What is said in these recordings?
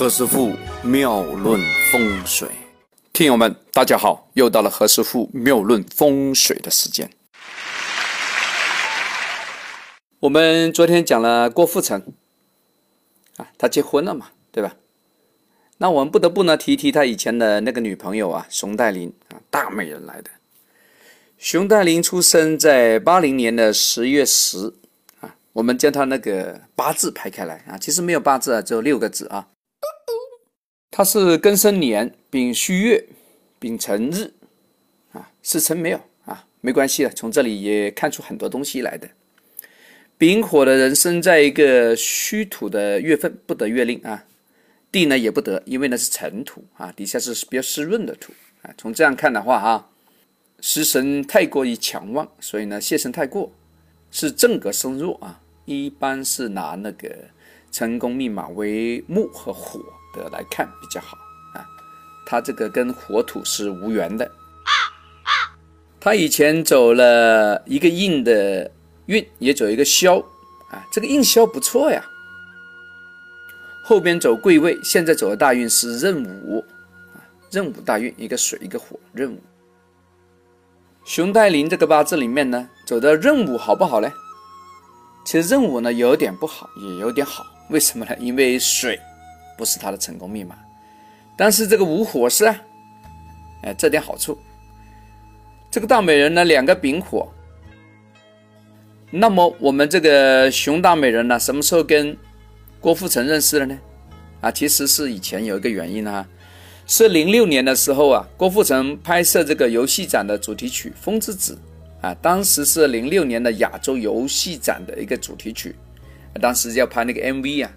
何师傅妙论风水，听友们，大家好，又到了何师傅妙论风水的时间。我们昨天讲了郭富城啊，他结婚了嘛，对吧？那我们不得不呢提提他以前的那个女朋友啊，熊黛林啊，大美人来的。熊黛林出生在八零年的十月十啊，我们将他那个八字排开来啊，其实没有八字啊，只有六个字啊。他是庚申年丙戌月丙辰日啊，是辰没有啊，没关系的，从这里也看出很多东西来的。丙火的人生在一个虚土的月份，不得月令啊。地呢也不得，因为呢是尘土啊，底下是比较湿润的土啊。从这样看的话啊，食神太过于强旺，所以呢泄神太过，是正格生弱啊。一般是拿那个成功密码为木和火的来看比较好啊。他这个跟火土是无缘的。他以前走了一个印的。运也走一个消啊，这个印消不错呀。后边走贵位，现在走的大运是壬午啊，壬午大运，一个水一个火，壬午。熊黛林这个八字里面呢，走的壬午好不好呢？其实壬午呢有点不好，也有点好，为什么呢？因为水不是他的成功密码，但是这个无火是啊，哎，这点好处。这个大美人呢，两个丙火。那么我们这个熊大美人呢，什么时候跟郭富城认识的呢？啊，其实是以前有一个原因啊，是零六年的时候啊，郭富城拍摄这个游戏展的主题曲《风之子》啊，当时是零六年的亚洲游戏展的一个主题曲，当时要拍那个 MV 啊，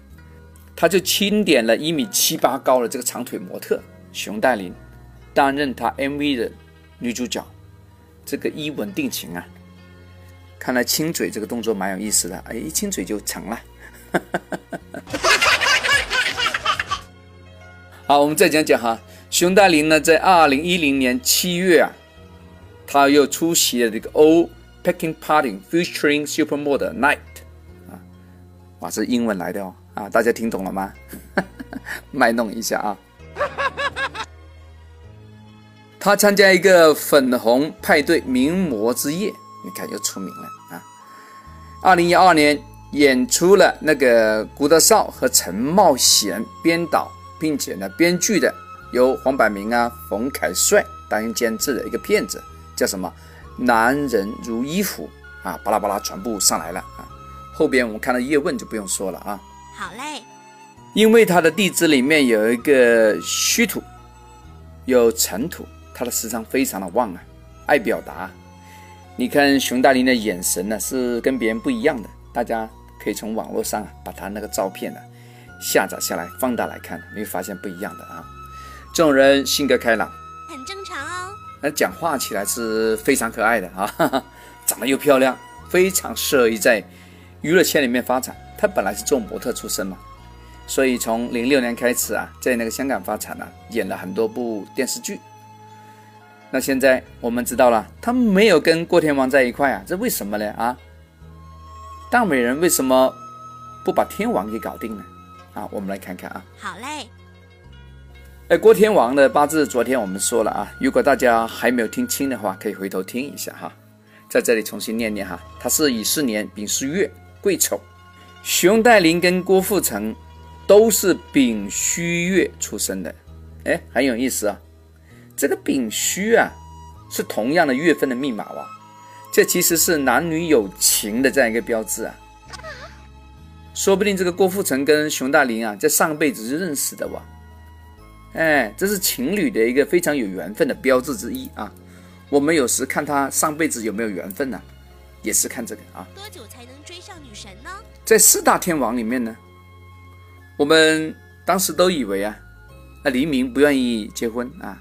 他就钦点了一米七八高的这个长腿模特熊黛林担任他 MV 的女主角，这个一吻定情啊。看来亲嘴这个动作蛮有意思的，哎，一亲嘴就成了。好，我们再讲讲哈，熊黛林呢，在二零一零年七月啊，他又出席了这个 O Packing Party featuring Supermodel Night 啊，哇，这英文来的哦，啊，大家听懂了吗？卖弄一下啊。他参加一个粉红派对名模之夜。你看，又出名了啊！二零一二年演出了那个古德绍和陈茂贤编导，并且呢编剧的，由黄百鸣啊、冯凯帅担任监制的一个片子，叫什么《男人如衣服》啊，巴拉巴拉全部上来了啊！后边我们看到叶问就不用说了啊。好嘞，因为他的地支里面有一个虚土，有尘土，他的时长非常的旺啊，爱表达。你看熊大林的眼神呢，是跟别人不一样的。大家可以从网络上啊，把他那个照片呢下载下来，放大来看，你会发现不一样的啊。这种人性格开朗，很正常哦。那讲话起来是非常可爱的啊，长得又漂亮，非常适合于在娱乐圈里面发展。他本来是做模特出身嘛，所以从零六年开始啊，在那个香港发展呢，演了很多部电视剧。那现在我们知道了，他没有跟郭天王在一块啊，这为什么呢？啊，大美人为什么不把天王给搞定呢？啊，我们来看看啊。好嘞。哎，郭天王的八字昨天我们说了啊，如果大家还没有听清的话，可以回头听一下哈，在这里重新念念哈。他是乙巳年丙戌月癸丑，熊黛林跟郭富城都是丙戌月出生的，哎，很有意思啊。这个丙戌啊，是同样的月份的密码哇，这其实是男女有情的这样一个标志啊。说不定这个郭富城跟熊大林啊，在上辈子是认识的哇。哎，这是情侣的一个非常有缘分的标志之一啊。我们有时看他上辈子有没有缘分呢，也是看这个啊。多久才能追上女神呢？在四大天王里面呢，我们当时都以为啊，那黎明不愿意结婚啊。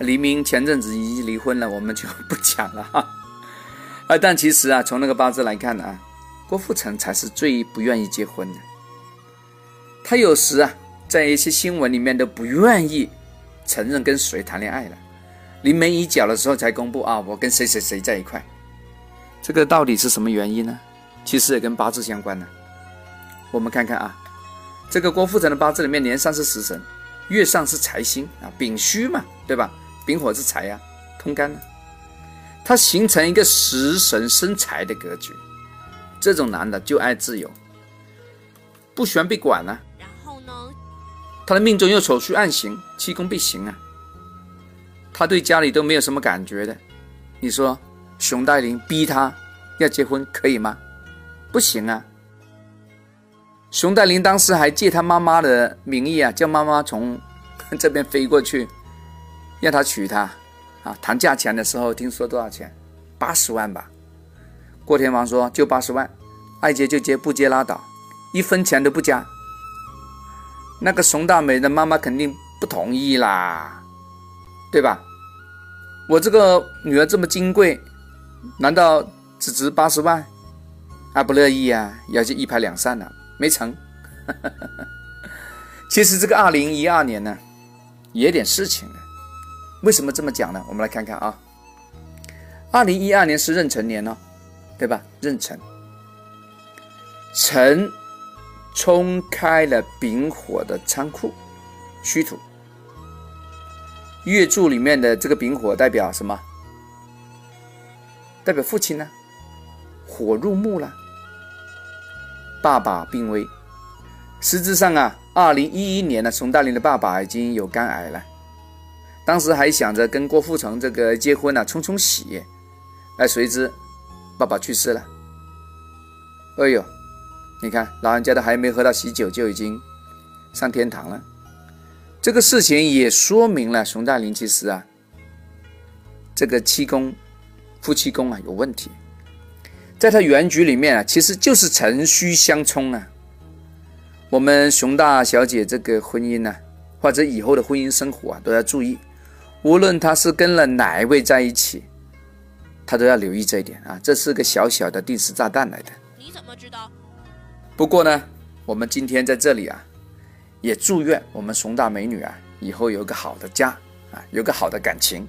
黎明前阵子已经离婚了，我们就不讲了哈。啊，但其实啊，从那个八字来看呢，啊，郭富城才是最不愿意结婚的。他有时啊，在一些新闻里面都不愿意承认跟谁谈恋爱了，临门一脚的时候才公布啊，我跟谁谁谁在一块。这个到底是什么原因呢？其实也跟八字相关呢。我们看看啊，这个郭富城的八字里面，年上是食神，月上是财星啊，丙戌嘛，对吧？丙火是财呀，通干了，他形成一个食神生财的格局。这种男的就爱自由，不喜欢被管呢。然后呢，他的命中又丑戌暗行，七宫必行啊。他对家里都没有什么感觉的。你说熊黛林逼他要结婚可以吗？不行啊。熊黛林当时还借他妈妈的名义啊，叫妈妈从这边飞过去，让他娶她啊。谈价钱的时候，听说多少钱？八十万吧。郭天王说：“就八十万，爱接就接，不接拉倒，一分钱都不加。”那个熊大美的妈妈肯定不同意啦，对吧？我这个女儿这么金贵，难道只值八十万？啊，不乐意啊，要去一拍两散了，没成。其实这个二零一二年呢，也点事情的。为什么这么讲呢？我们来看看啊，二零一二年是壬辰年呢。对吧？壬辰，辰冲开了丙火的仓库，虚土。月柱里面的这个丙火代表什么？代表父亲呢？火入木了，爸爸病危。实质上啊，二零一一年呢，熊大林的爸爸已经有肝癌了，当时还想着跟郭富城这个结婚呢，冲冲喜，哎，谁知。爸爸去世了，哎呦，你看老人家都还没喝到喜酒，就已经上天堂了。这个事情也说明了熊大林其实啊，这个七公夫妻宫啊有问题，在他原局里面啊，其实就是辰戌相冲啊。我们熊大小姐这个婚姻呢，或者以后的婚姻生活啊，都要注意，无论他是跟了哪一位在一起。他都要留意这一点啊，这是个小小的定时炸弹来的。你怎么知道？不过呢，我们今天在这里啊，也祝愿我们熊大美女啊，以后有个好的家啊，有个好的感情。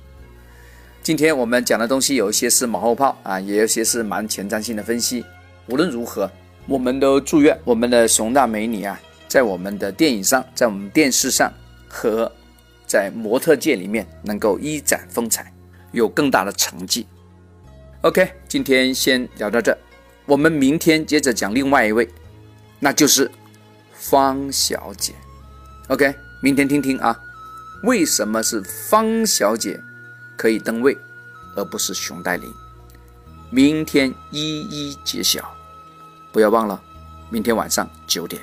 今天我们讲的东西有一些是马后炮啊，也有些是蛮前瞻性的分析。无论如何，我们都祝愿我们的熊大美女啊，在我们的电影上，在我们电视上和在模特界里面能够一展风采，有更大的成绩。OK，今天先聊到这，我们明天接着讲另外一位，那就是方小姐。OK，明天听听啊，为什么是方小姐可以登位，而不是熊黛林？明天一一揭晓，不要忘了，明天晚上九点。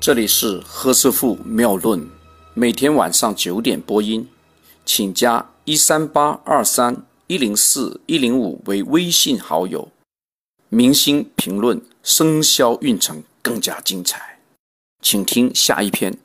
这里是何师傅妙论，每天晚上九点播音，请加。一三八二三一零四一零五为微信好友，明星评论生肖运程更加精彩，请听下一篇。